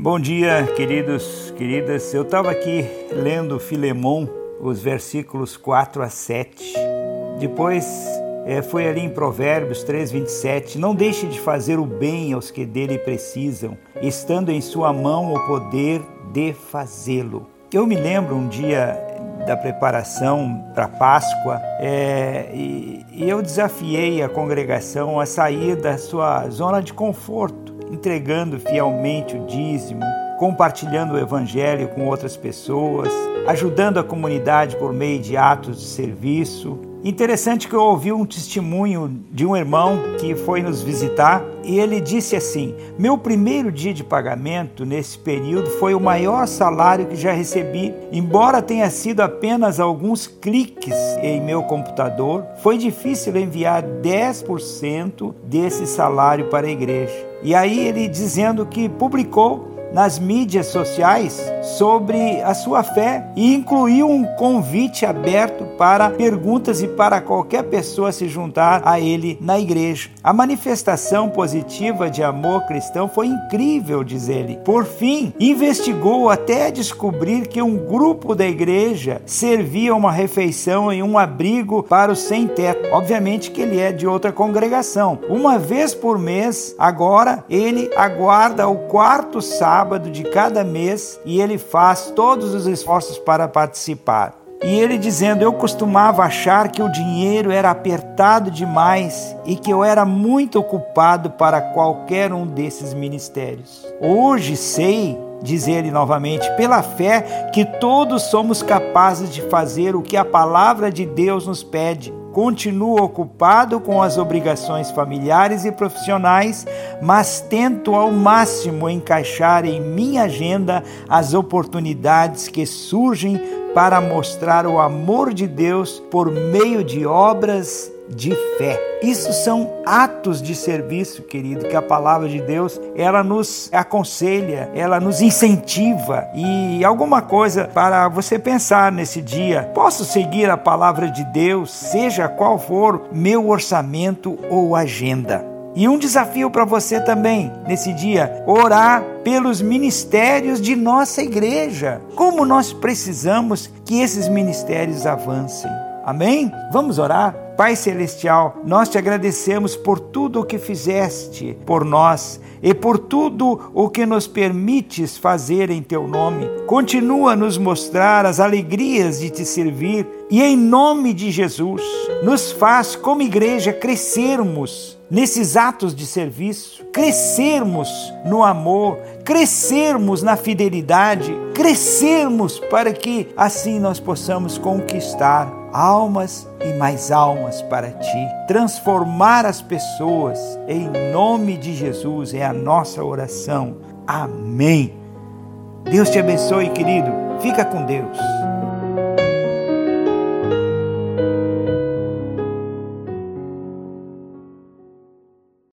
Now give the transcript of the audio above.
Bom dia, queridos, queridas. Eu estava aqui lendo Filemon, os versículos 4 a 7. Depois é, foi ali em Provérbios 3, 27. Não deixe de fazer o bem aos que dele precisam, estando em sua mão o poder de fazê-lo. Eu me lembro um dia da preparação para Páscoa é, e, e eu desafiei a congregação a sair da sua zona de conforto, entregando fielmente o dízimo, compartilhando o Evangelho com outras pessoas, ajudando a comunidade por meio de atos de serviço, Interessante que eu ouvi um testemunho de um irmão que foi nos visitar e ele disse assim: Meu primeiro dia de pagamento nesse período foi o maior salário que já recebi. Embora tenha sido apenas alguns cliques em meu computador, foi difícil enviar 10% desse salário para a igreja. E aí ele dizendo que publicou nas mídias sociais sobre a sua fé e incluiu um convite aberto para perguntas e para qualquer pessoa se juntar a ele na igreja. A manifestação positiva de amor cristão foi incrível, diz ele. Por fim, investigou até descobrir que um grupo da igreja servia uma refeição e um abrigo para os sem-teto. Obviamente que ele é de outra congregação. Uma vez por mês, agora ele aguarda o quarto sábado de cada mês e ele faz todos os esforços para participar. E ele dizendo: Eu costumava achar que o dinheiro era apertado demais e que eu era muito ocupado para qualquer um desses ministérios. Hoje sei, diz ele novamente, pela fé, que todos somos capazes de fazer o que a palavra de Deus nos pede Continuo ocupado com as obrigações familiares e profissionais, mas tento ao máximo encaixar em minha agenda as oportunidades que surgem para mostrar o amor de Deus por meio de obras de fé. Isso são atos de serviço, querido, que a palavra de Deus, ela nos aconselha, ela nos incentiva e alguma coisa para você pensar nesse dia. Posso seguir a palavra de Deus, seja qual for meu orçamento ou agenda. E um desafio para você também nesse dia: orar pelos ministérios de nossa igreja. Como nós precisamos que esses ministérios avancem. Amém? Vamos orar? Pai Celestial, nós te agradecemos por tudo o que fizeste por nós e por tudo o que nos permites fazer em teu nome. Continua a nos mostrar as alegrias de te servir e, em nome de Jesus, nos faz, como igreja, crescermos nesses atos de serviço, crescermos no amor, crescermos na fidelidade, crescermos para que assim nós possamos conquistar almas e mais almas para ti, transformar as pessoas em nome de Jesus é a nossa oração. Amém. Deus te abençoe, querido. Fica com Deus.